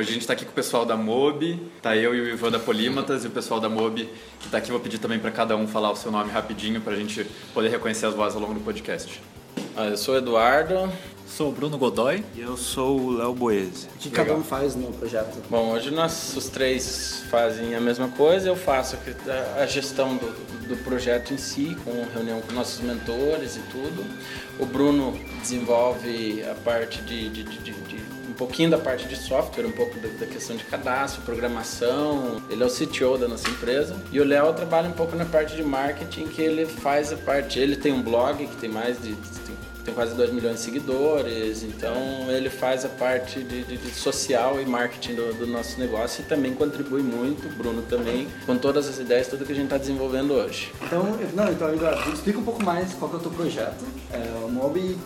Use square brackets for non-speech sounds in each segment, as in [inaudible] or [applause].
Hoje a gente está aqui com o pessoal da MOB, tá eu e o Ivan da Polímatas e o pessoal da MOB que está aqui. Vou pedir também para cada um falar o seu nome rapidinho para a gente poder reconhecer as vozes ao longo do podcast. Ah, eu sou o Eduardo. Sou o Bruno Godoy. E eu sou o Léo Boese. O que cada um faz no projeto? Bom, hoje nós os três fazem a mesma coisa. Eu faço a gestão do, do projeto em si, com reunião com nossos mentores e tudo. O Bruno desenvolve a parte de, de, de, de pouquinho da parte de software, um pouco da, da, questão de cadastro, programação. Ele é o CTO da nossa empresa. E o Léo trabalha um pouco na parte de marketing, que ele faz a parte. Ele tem um blog que tem mais de. Tem tem quase 2 milhões de seguidores, então ele faz a parte de, de, de social e marketing do, do, nosso negócio e também contribui muito, Bruno também, com todas as ideias, tudo que a gente está desenvolvendo hoje. Então, não, então Eduardo, explica um pouco mais qual é o teu projeto, é, o Mob,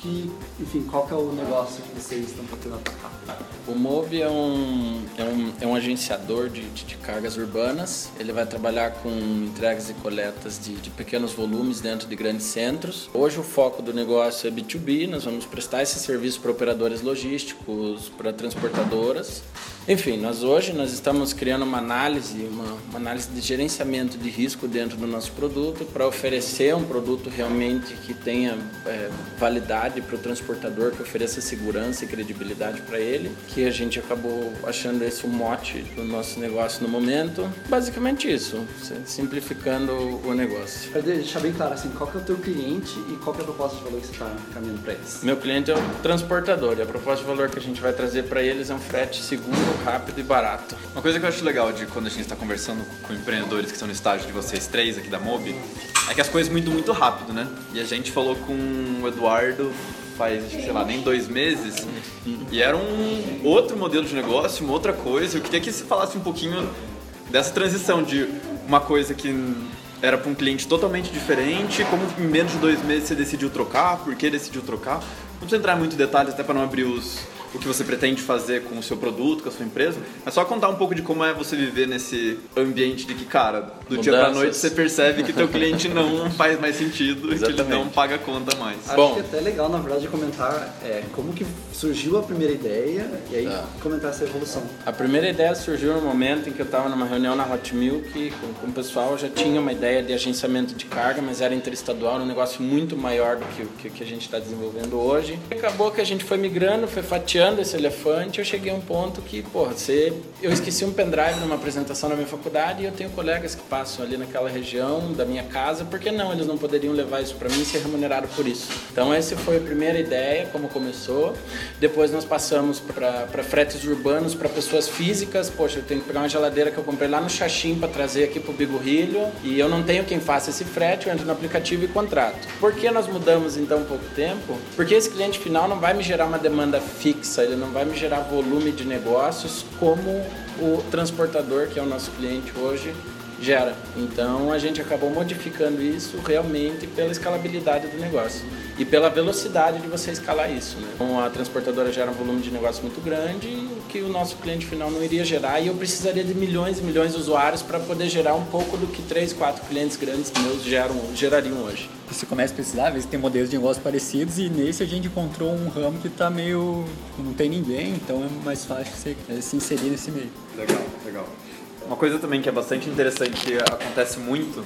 que, enfim, qual é o negócio que vocês estão tentando atacar. O MOB é um, é um, é um agenciador de, de, de, cargas urbanas. Ele vai trabalhar com entregas e coletas de, de, pequenos volumes dentro de grandes centros. Hoje o foco do negócio é B2B, nós vamos prestar esse serviço para operadores logísticos, para transportadoras. Enfim, nós hoje nós estamos criando uma análise, uma, uma análise de gerenciamento de risco dentro do nosso produto para oferecer um produto realmente que tenha é, validade para o transportador, que ofereça segurança e credibilidade para ele, que a gente acabou achando esse o mote do nosso negócio no momento. Basicamente isso, simplificando o negócio. Para deixar bem claro, assim, qual que é o teu cliente e qual que é a proposta de valor que você está caminhando para eles? Meu cliente é o transportador e a proposta de valor que a gente vai trazer para eles é um frete seguro rápido e barato. Uma coisa que eu acho legal de quando a gente está conversando com empreendedores que estão no estágio de vocês três aqui da Mob, é que as coisas mudam muito rápido, né? E a gente falou com o Eduardo faz, sei lá, nem dois meses, e era um outro modelo de negócio, uma outra coisa. Eu queria que você falasse um pouquinho dessa transição de uma coisa que era para um cliente totalmente diferente, como em menos de dois meses você decidiu trocar, por que decidiu trocar. Não precisa entrar em muitos detalhes até para não abrir os, o que você pretende fazer com o seu produto, com a sua empresa, mas só contar um pouco de como é você viver nesse ambiente de que, cara, do Mudanças. dia pra noite você percebe que teu cliente não faz mais sentido e que ele não paga a conta mais. Acho Bom, que é até legal, na verdade, comentar é, como que surgiu a primeira ideia e aí tá. comentar essa evolução. A primeira ideia surgiu no momento em que eu estava numa reunião na Hot Milk com, com o pessoal, já tinha uma ideia de agenciamento de carga, mas era interestadual, um negócio muito maior do que o que, que a gente está desenvolvendo hoje. Acabou que a gente foi migrando, foi fatiando esse elefante, eu cheguei a um ponto que, porra, você... eu esqueci um pendrive numa apresentação na minha faculdade e eu tenho colegas que passam ali naquela região da minha casa, por que não? Eles não poderiam levar isso para mim e ser remunerado por isso. Então, essa foi a primeira ideia, como começou. Depois nós passamos para fretes urbanos para pessoas físicas. Poxa, eu tenho que pegar uma geladeira que eu comprei lá no Xaxim para trazer aqui para o Bigorrilho e eu não tenho quem faça esse frete, eu entro no aplicativo e contrato. Por que nós mudamos então pouco tempo? Porque esse cliente final não vai me gerar uma demanda fixa fixa, ele não vai me gerar volume de negócios como o transportador, que é o nosso cliente hoje, gera. Então a gente acabou modificando isso realmente pela escalabilidade do negócio e pela velocidade de você escalar isso. Né? Então a transportadora gera um volume de negócio muito grande que o nosso cliente final não iria gerar e eu precisaria de milhões e milhões de usuários para poder gerar um pouco do que três, quatro clientes grandes meus geram, gerariam hoje. Você começa a pesquisar, às vezes tem modelos de negócio parecidos e nesse a gente encontrou um ramo que está meio. não tem ninguém, então é mais fácil você se inserir nesse meio. Legal, legal. Uma coisa também que é bastante interessante, que acontece muito,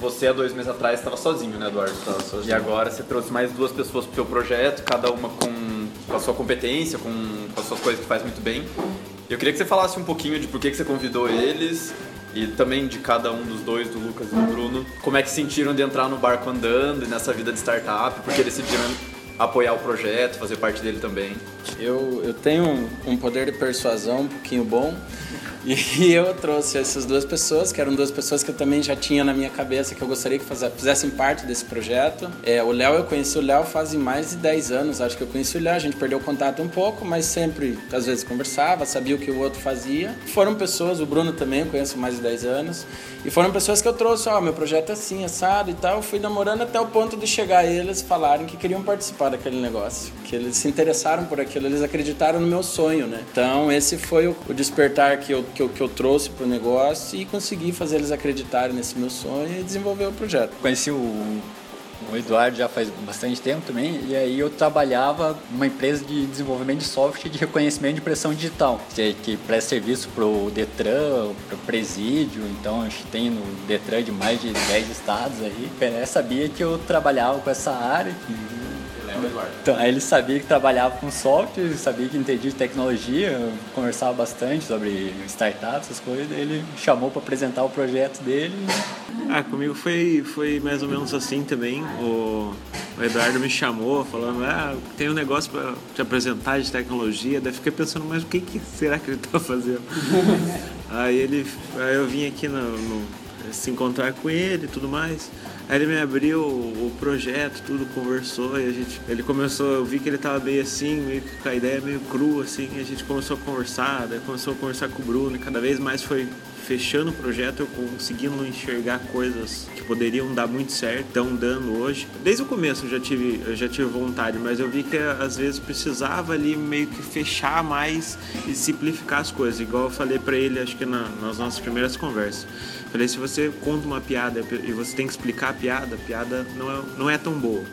você há dois meses atrás estava sozinho, né, Eduardo? Estava sozinho. E agora você trouxe mais duas pessoas para o seu projeto, cada uma com, com a sua competência, com, com, as suas coisas que faz muito bem. Eu queria que você falasse um pouquinho de por que, que você convidou eles e também de cada um dos dois, do Lucas e do Bruno, como é que sentiram de entrar no barco andando e nessa vida de startup, porque decidiram apoiar o projeto, fazer parte dele também. Eu, eu tenho um poder de persuasão um pouquinho bom [laughs] e eu trouxe essas duas pessoas, que eram duas pessoas que eu também já tinha na minha cabeça que eu gostaria que fizessem parte desse projeto. É, o Léo, eu conheci o Léo faz mais de 10 anos, acho que eu conheci o Léo, a gente perdeu contato um pouco, mas sempre, às vezes, conversava, sabia o que o outro fazia. Foram pessoas, o Bruno também eu conheço mais de 10 anos, e foram pessoas que eu trouxe, ó, oh, meu projeto é assim, assado e tal. Eu fui namorando até o ponto de chegar a eles falarem que queriam participar daquele negócio, que eles se interessaram por aquilo, eles acreditaram no meu sonho, né? Então, esse foi o despertar que eu que eu, que eu trouxe para o negócio e consegui fazer eles acreditarem nesse meu sonho e desenvolver o projeto. Conheci o o Eduardo já faz bastante tempo também, e aí eu trabalhava numa empresa de desenvolvimento de software de reconhecimento de impressão digital, que, que presta serviço para o Detran, para o Presídio, então a gente tem no Detran de mais de 10 estados aí. O Pelé sabia que eu trabalhava com essa área, que então, ele sabia que trabalhava com software, sabia que entendia de tecnologia, conversava bastante sobre startups, essas coisas. Ele me chamou para apresentar o projeto dele. Ah, comigo foi, foi mais ou menos assim também. O, o Eduardo me chamou falando, ah, tem um negócio para te apresentar de tecnologia. Daí fiquei pensando, mas o que, que será que ele está fazendo? [laughs] aí ele, aí eu vim aqui no, no, se encontrar com ele e tudo mais. Aí ele me abriu o projeto, tudo, conversou e a gente. Ele começou, eu vi que ele tava meio assim, meio com a ideia meio crua, assim, e a gente começou a conversar, daí começou a conversar com o Bruno e cada vez mais foi fechando o projeto, eu conseguindo enxergar coisas que poderiam dar muito certo, estão dando hoje. Desde o começo eu já tive, eu já tive vontade, mas eu vi que às vezes precisava ali meio que fechar mais e simplificar as coisas, igual eu falei para ele, acho que na, nas nossas primeiras conversas. Falei, se você conta uma piada e você tem que explicar a piada, a piada não é, não é tão boa.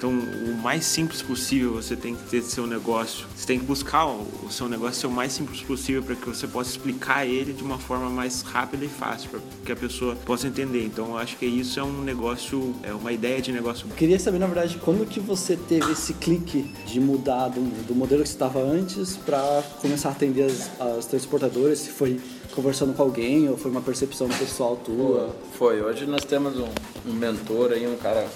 Então, o mais simples possível você tem que ter seu negócio. Você tem que buscar o seu negócio ser o mais simples possível para que você possa explicar ele de uma forma mais rápida e fácil, para que a pessoa possa entender. Então, eu acho que isso é um negócio, é uma ideia de negócio. Eu queria saber, na verdade, quando que você teve esse clique de mudar do, do modelo que você estava antes para começar a atender as, as transportadoras? Se foi conversando com alguém ou foi uma percepção pessoal tua? Foi. Hoje nós temos um, um mentor aí, um cara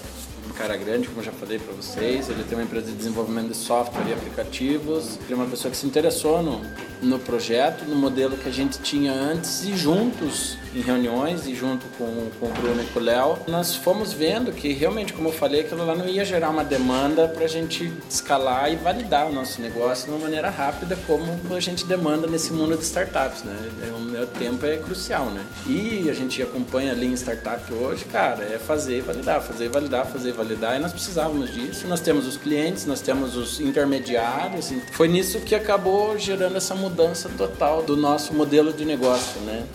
um cara grande, como já falei para vocês. Ele tem uma empresa de desenvolvimento de software e aplicativos. Ele é uma pessoa que se interessou no, no projeto, no modelo que a gente tinha antes e juntos em reuniões e junto com, com o Bruno e com o Léo, nós fomos vendo que realmente, como eu falei, aquilo lá não ia gerar uma demanda para a gente escalar e validar o nosso negócio de uma maneira rápida, como a gente demanda nesse mundo de startups, né? É, o meu tempo é crucial, né? E a gente acompanha ali em startup hoje, cara, é fazer e validar, fazer e validar, fazer e validar, e nós precisávamos disso. Nós temos os clientes, nós temos os intermediários, foi nisso que acabou gerando essa mudança total do nosso modelo de negócio, né?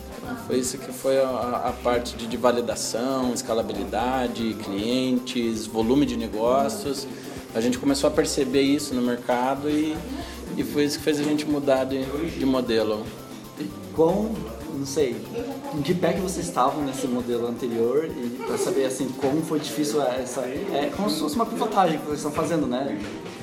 Foi isso que foi a, a parte de, de, validação, escalabilidade, clientes, volume de negócios. A gente começou a perceber isso no mercado e, e foi isso que fez a gente mudar de, de modelo. E quão, não sei, em que pé que vocês estavam nesse modelo anterior e para saber assim como foi difícil essa é como se fosse uma pivotagem que vocês estão fazendo, né?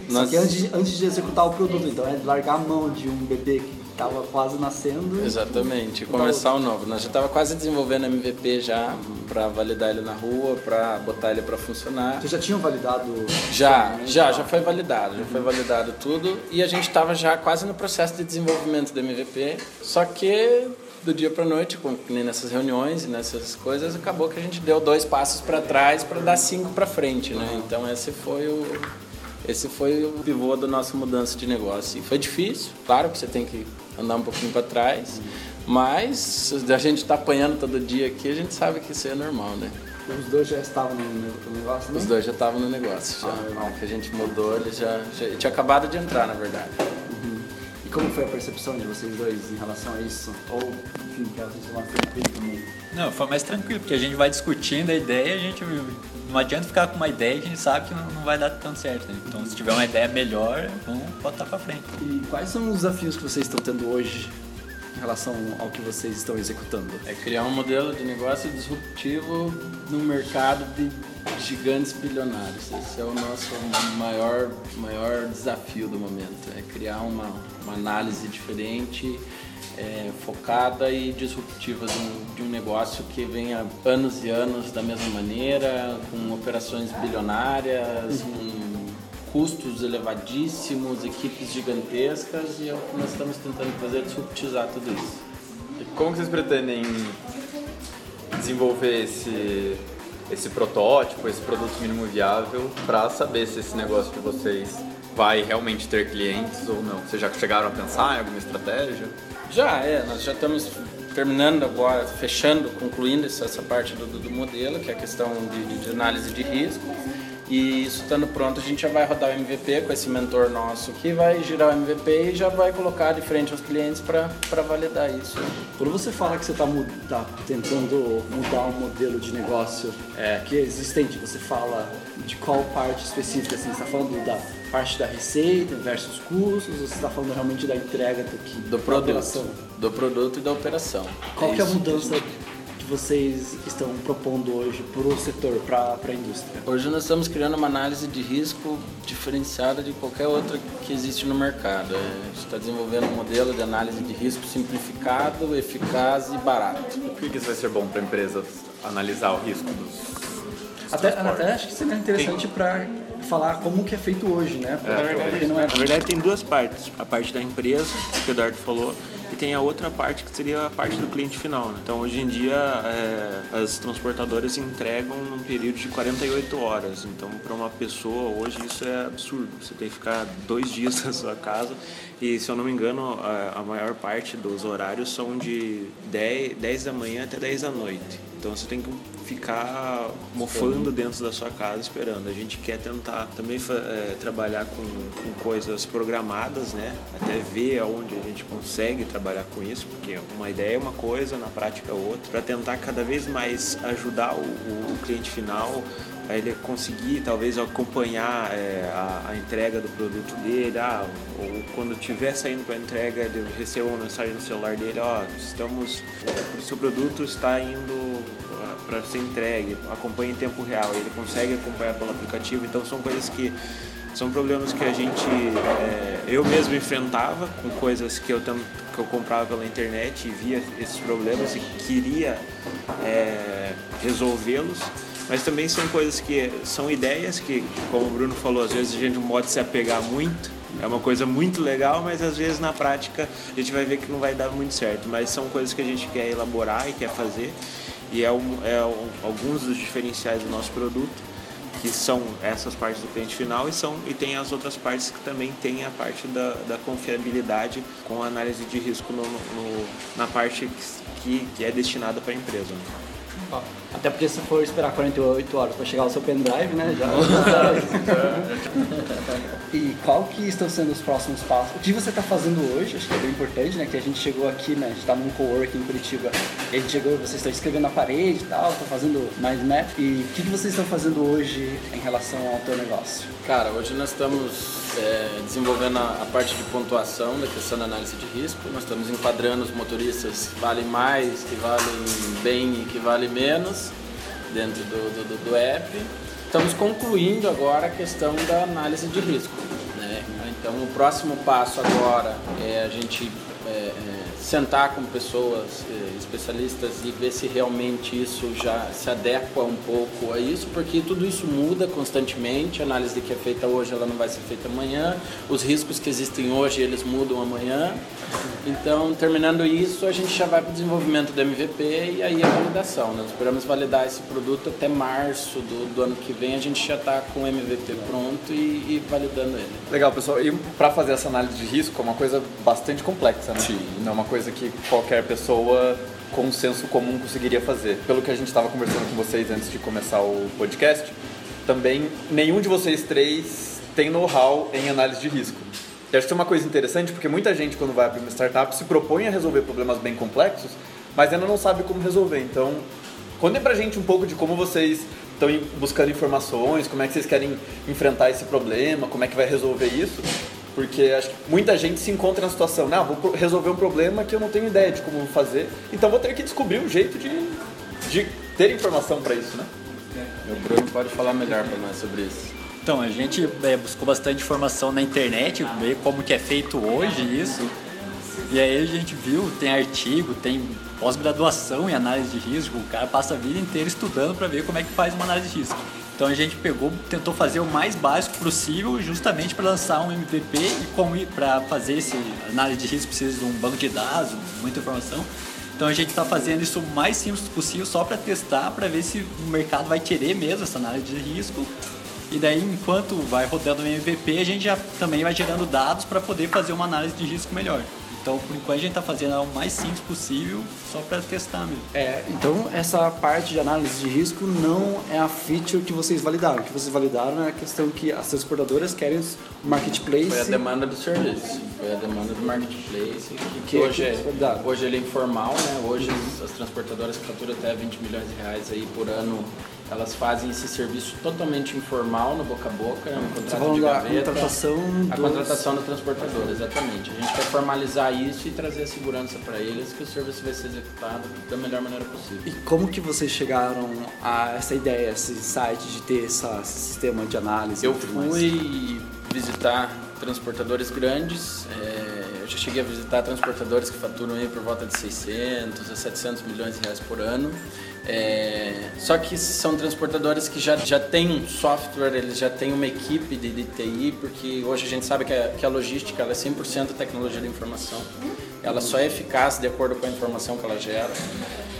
Nós... Só que antes de, antes de executar o produto, então é largar a mão de um bebê que estava quase nascendo. Exatamente, começar o novo. Nós já estava quase desenvolvendo MVP já para validar ele na rua, para botar ele para funcionar. Vocês já tinham validado? Já, já, já foi validado, já foi validado tudo e a gente estava já quase no processo de desenvolvimento do MVP. Só que do dia para noite, nessas reuniões e nessas coisas, acabou que a gente deu dois passos para trás para dar cinco para frente, né? Então esse foi o esse foi o pivô da nossa mudança de negócio. E foi difícil, claro que você tem que andar um pouquinho para trás, mas a gente está apanhando todo dia aqui, a gente sabe que isso é normal, né? Os dois já estavam no negócio? Né? Os dois já estavam no negócio. Já. Ah, que a gente mudou, eles já, já tinha acabado de entrar, na verdade. Como foi a percepção de vocês dois em relação a isso? Ou, enfim, que vocês foram tranquilo também? Não, foi mais tranquilo, porque a gente vai discutindo a ideia, a gente não adianta ficar com uma ideia que a gente sabe que não vai dar tanto certo. Né? Então, se tiver uma ideia melhor, vamos botar para frente. E quais são os desafios que vocês estão tendo hoje em relação ao que vocês estão executando? É criar um modelo de negócio disruptivo no mercado de gigantes bilionários. Esse é o nosso maior, maior desafio do momento. É criar uma, uma análise diferente é, focada e disruptiva de um, de um, negócio que vem há anos e anos da mesma maneira, com operações bilionárias, com custos elevadíssimos, equipes gigantescas e é o que nós estamos tentando fazer é disruptizar tudo isso. E como vocês pretendem desenvolver esse, esse protótipo, esse produto mínimo viável, para saber se esse negócio de vocês vai realmente ter clientes ou não? Vocês já chegaram a pensar em alguma estratégia? Já, é. Nós já estamos terminando agora, fechando, concluindo essa, essa parte do, do, modelo, que é a questão de, de, análise de risco. E isso estando pronto, a gente já vai rodar o MVP com esse mentor nosso que vai girar o MVP e já vai colocar de frente aos clientes para validar isso. Quando você fala que você está tá tentando mudar um modelo de negócio é, que é existente, você fala de qual parte específica? Assim, você está falando da parte da receita versus custos, ou você está falando realmente da entrega do, do produto, do produto e da operação. Qual é, é a mudança vocês estão propondo hoje para o setor, para a indústria? Hoje nós estamos criando uma análise de risco diferenciada de qualquer outra que existe no mercado. É, a gente está desenvolvendo um modelo de análise de risco simplificado, eficaz e barato. Por que isso vai ser bom para a empresa analisar o risco dos até, até acho que seria interessante para falar como que é feito hoje, né? É, na, verdade, não é... na verdade tem duas partes. A parte da empresa, que o Eduardo falou, e tem a outra parte que seria a parte do cliente final. Né? Então hoje em dia é, as transportadoras entregam num período de 48 horas. Então para uma pessoa hoje isso é absurdo. Você tem que ficar dois dias [laughs] na sua casa e se eu não me engano a, a maior parte dos horários são de 10, 10 da manhã até 10 da noite. Então você tem que ficar mofando dentro da sua casa esperando. A gente quer tentar também é, trabalhar com, com, coisas programadas, né? Até ver aonde a gente consegue trabalhar com isso, porque uma ideia é uma coisa, na prática é outra, para tentar cada vez mais ajudar o, o cliente final ele conseguir talvez acompanhar é, a, a, entrega do produto dele, ah, ou quando estiver saindo para entrega, ele receba uma mensagem no celular dele, ó, oh, estamos, o seu produto está indo para ser entregue, acompanha em tempo real, ele consegue acompanhar pelo aplicativo, então são coisas que são problemas que a gente, é, eu mesmo enfrentava com coisas que eu, que eu comprava pela internet e via esses problemas e queria é, resolvê-los, mas também são coisas que são ideias que, como o Bruno falou, às vezes a gente não pode se apegar muito, é uma coisa muito legal, mas às vezes na prática a gente vai ver que não vai dar muito certo. Mas são coisas que a gente quer elaborar e quer fazer e é, um, é um, alguns dos diferenciais do nosso produto que são essas partes do cliente final e são e tem as outras partes que também tem a parte da, da confiabilidade com análise de risco no, no, na parte que, que é destinada para a empresa. Né? Até porque se for esperar 48 horas para chegar o seu pendrive, né? Já... [laughs] e qual que estão sendo os próximos passos? O que você está fazendo hoje, acho que é bem importante, né? Que a gente chegou aqui, né? A gente está num coworking em Curitiba. E a gente chegou, vocês estão escrevendo na parede e tal, estão fazendo mais map. E o que, que vocês estão fazendo hoje em relação ao teu negócio? Cara, hoje nós estamos é, desenvolvendo a, a, parte de pontuação da questão da análise de risco. Nós estamos enquadrando os motoristas que valem mais, que valem bem e que valem menos dentro do, do, do app. Estamos concluindo agora a questão da análise de risco. Né? Então, o próximo passo agora é a gente é, é, sentar com pessoas é, especialistas e ver se realmente isso já se adequa um pouco a isso, porque tudo isso muda constantemente. A análise que é feita hoje ela não vai ser feita amanhã. Os riscos que existem hoje eles mudam amanhã. Então, terminando isso, a gente já vai para o desenvolvimento do MVP e aí a validação. Nós esperamos validar esse produto até março do, do ano que vem. A gente já está com o MVP pronto e, e, validando ele. Legal, pessoal. E para fazer essa análise de risco é uma coisa bastante complexa, né? Sim. Não é uma coisa que qualquer pessoa com senso comum conseguiria fazer. Pelo que a gente estava conversando com vocês antes de começar o podcast, também nenhum de vocês três tem know-how em análise de risco. E acho que é uma coisa interessante porque muita gente, quando vai abrir uma startup, se propõe a resolver problemas bem complexos, mas ainda não sabe como resolver. Então, contem pra gente um pouco de como vocês estão buscando informações, como é que vocês querem enfrentar esse problema, como é que vai resolver isso. Porque acho que muita gente se encontra na situação, não, vou resolver um problema que eu não tenho ideia de como fazer, então vou ter que descobrir um jeito de, de ter informação para isso, né? O Bruno pode falar melhor para nós sobre isso. Então, a gente é, buscou bastante informação na internet, ver como que é feito hoje isso. E aí a gente viu, tem artigo, tem pós-graduação em análise de risco, o cara passa a vida inteira estudando para ver como é que faz uma análise de risco. Então a gente pegou, tentou fazer o mais básico possível, justamente para lançar um MVP e para fazer esse análise de risco precisa de um banco de dados, muita informação. Então a gente está fazendo isso o mais simples possível, só para testar, para ver se o mercado vai querer mesmo essa análise de risco e daí, enquanto vai rodando o MVP, a gente já também vai gerando dados para poder fazer uma análise de risco melhor. Então, por enquanto, a gente está fazendo o mais simples possível, só para testar mesmo. É, então essa parte de análise de risco não é a feature que vocês validaram. O que vocês validaram é a questão que as transportadoras querem o marketplace. Foi a demanda do serviço, foi a demanda do marketplace, que, Que- hoje, é, foi dado. hoje ele é informal, né? Hoje as, as transportadoras que faturam até 20 milhões de reais aí por ano, elas fazem esse serviço totalmente informal, no boca a boca, né? um contrato tá de gaveta. contratação A dos- contratação da transportadora, exatamente. A gente quer formalizar isso e trazer a segurança para eles que o serviço vai ser executado da melhor maneira possível. E como que vocês chegaram a essa ideia, esse insight de ter essa- esse sistema de análise? Eu tudo mais? fui visitar transportadores grandes, é, já cheguei a visitar transportadores que faturam aí por volta de 600 a 700 milhões de reais por ano. É, só que são transportadores que já, já têm um software, eles já têm uma equipe de, de TI, porque hoje a gente sabe que a, que a logística é 100% tecnologia de informação. Ela só é eficaz de acordo com a informação que ela gera.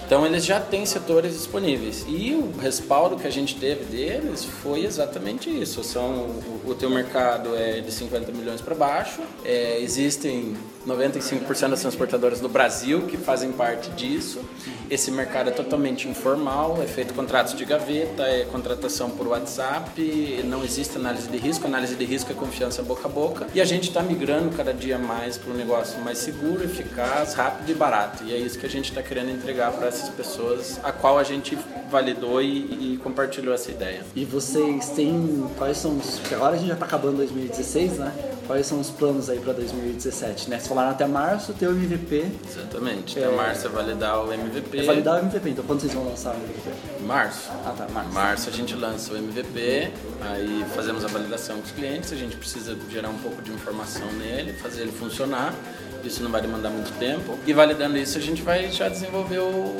Então eles já têm setores disponíveis e o respaldo que a gente teve deles foi exatamente isso. São o, o teu mercado é de 50 milhões para baixo. É, existem 95% das transportadoras do Brasil que fazem parte disso. Esse mercado é totalmente informal, é feito contratos de gaveta, é contratação por WhatsApp, não existe análise de risco. Análise de risco é confiança boca a boca. E a gente está migrando cada dia mais para um negócio mais seguro, eficaz, rápido e barato. E é isso que a gente está querendo entregar para essas pessoas, a qual a gente validou e, e compartilhou essa ideia. E vocês têm. Quais são os. Agora a gente já está acabando 2016, né? Quais são os planos aí para 2017, né? Vocês falaram até março ter o MVP. Exatamente. É. Até março é validar o MVP. É validar o MVP, então quando vocês vão lançar o MVP? Março. Ah tá, março. Março a gente lança o MVP, aí fazemos a validação com os clientes, a gente precisa gerar um pouco de informação nele, fazer ele funcionar. Isso não vai demandar muito tempo. E validando isso, a gente vai já desenvolver o,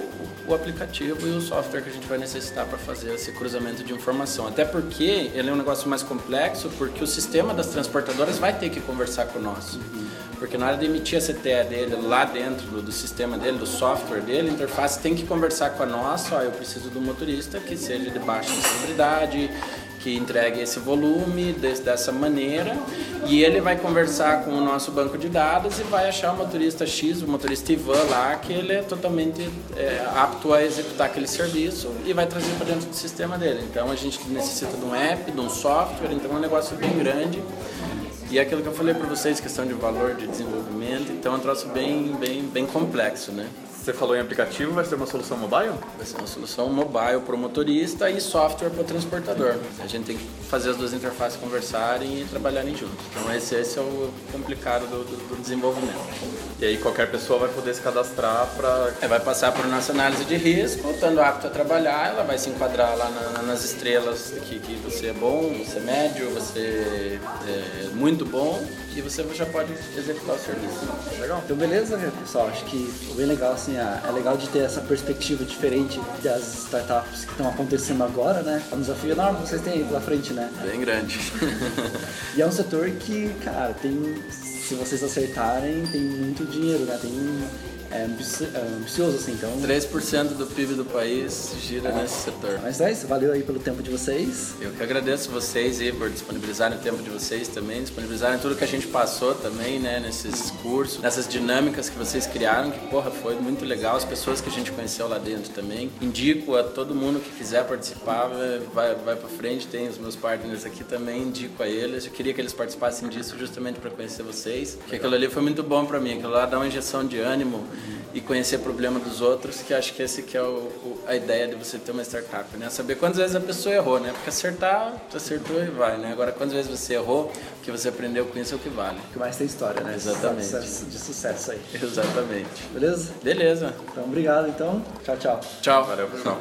o aplicativo e o software que a gente vai necessitar para fazer esse cruzamento de informação. Até porque ele é um negócio mais complexo, porque o sistema das transportadoras vai ter que conversar com o nosso. Porque na hora de emitir a CTE dele lá dentro do, do sistema dele, do software dele, a interface tem que conversar com a nossa. Ó, eu preciso do motorista que seja de baixa insalubridade, que entregue esse volume des- dessa maneira. E ele vai conversar com o nosso banco de dados e vai achar o motorista X, o motorista Ivan lá, que ele é totalmente é, apto a executar aquele serviço e vai trazer para dentro do sistema dele. Então a gente necessita de um app, de um software, então é um negócio bem grande. E é aquilo que eu falei para vocês, questão de valor de desenvolvimento, então é um troço bem, bem, bem complexo, né? Você falou em aplicativo, vai ser uma solução mobile? Vai ser uma solução mobile para o motorista e software para o transportador. A gente tem que fazer as duas interfaces conversarem e trabalharem juntos. Então esse, esse é o complicado do, do- do desenvolvimento. E aí qualquer pessoa vai poder se cadastrar para É, vai passar por nossa análise de risco, estando apto a trabalhar, ela vai se enquadrar lá na- nas estrelas que, que você é bom, você é médio, você é muito bom e você já pode executar o serviço. Legal. Então beleza, pessoal. Acho que foi bem legal, assim, é é legal de ter essa perspectiva diferente das startups que estão acontecendo agora, né? É um desafio enorme que vocês têm aí pela frente, né? Bem grande. [laughs] E é um setor que, cara, tem. Se vocês acertarem, tem muito dinheiro, né? Tem. É, é ambicioso, assim, então. 3% do PIB do país gira nesse setor. Mas é isso, valeu aí pelo tempo de vocês. Eu que agradeço vocês aí por disponibilizarem o tempo de vocês também, disponibilizarem tudo que a gente passou também, né, nesses cursos, nessas dinâmicas que vocês criaram, que porra, foi muito legal, as pessoas que a gente conheceu lá dentro também. Indico a todo mundo que quiser participar, vai, vai pra frente, tem os meus partners aqui também, indico a eles. Eu queria que eles participassem disso justamente para conhecer vocês, porque aquilo ali foi muito bom para mim, aquilo lá dá uma injeção de ânimo e conhecer o problema dos outros, que acho que esse que é o, o- a ideia de você ter uma startup, né? Saber quantas vezes a pessoa errou, né? Porque acertar, tu acertou e vai, né? Agora, quantas vezes você errou, o que você aprendeu com isso é o que vale. O que mais tem história, né? Exatamente. Sucesso- De sucesso aí. Exatamente. Beleza? Beleza. Então, obrigado, então. Tchau, tchau. Tchau. Valeu, pessoal.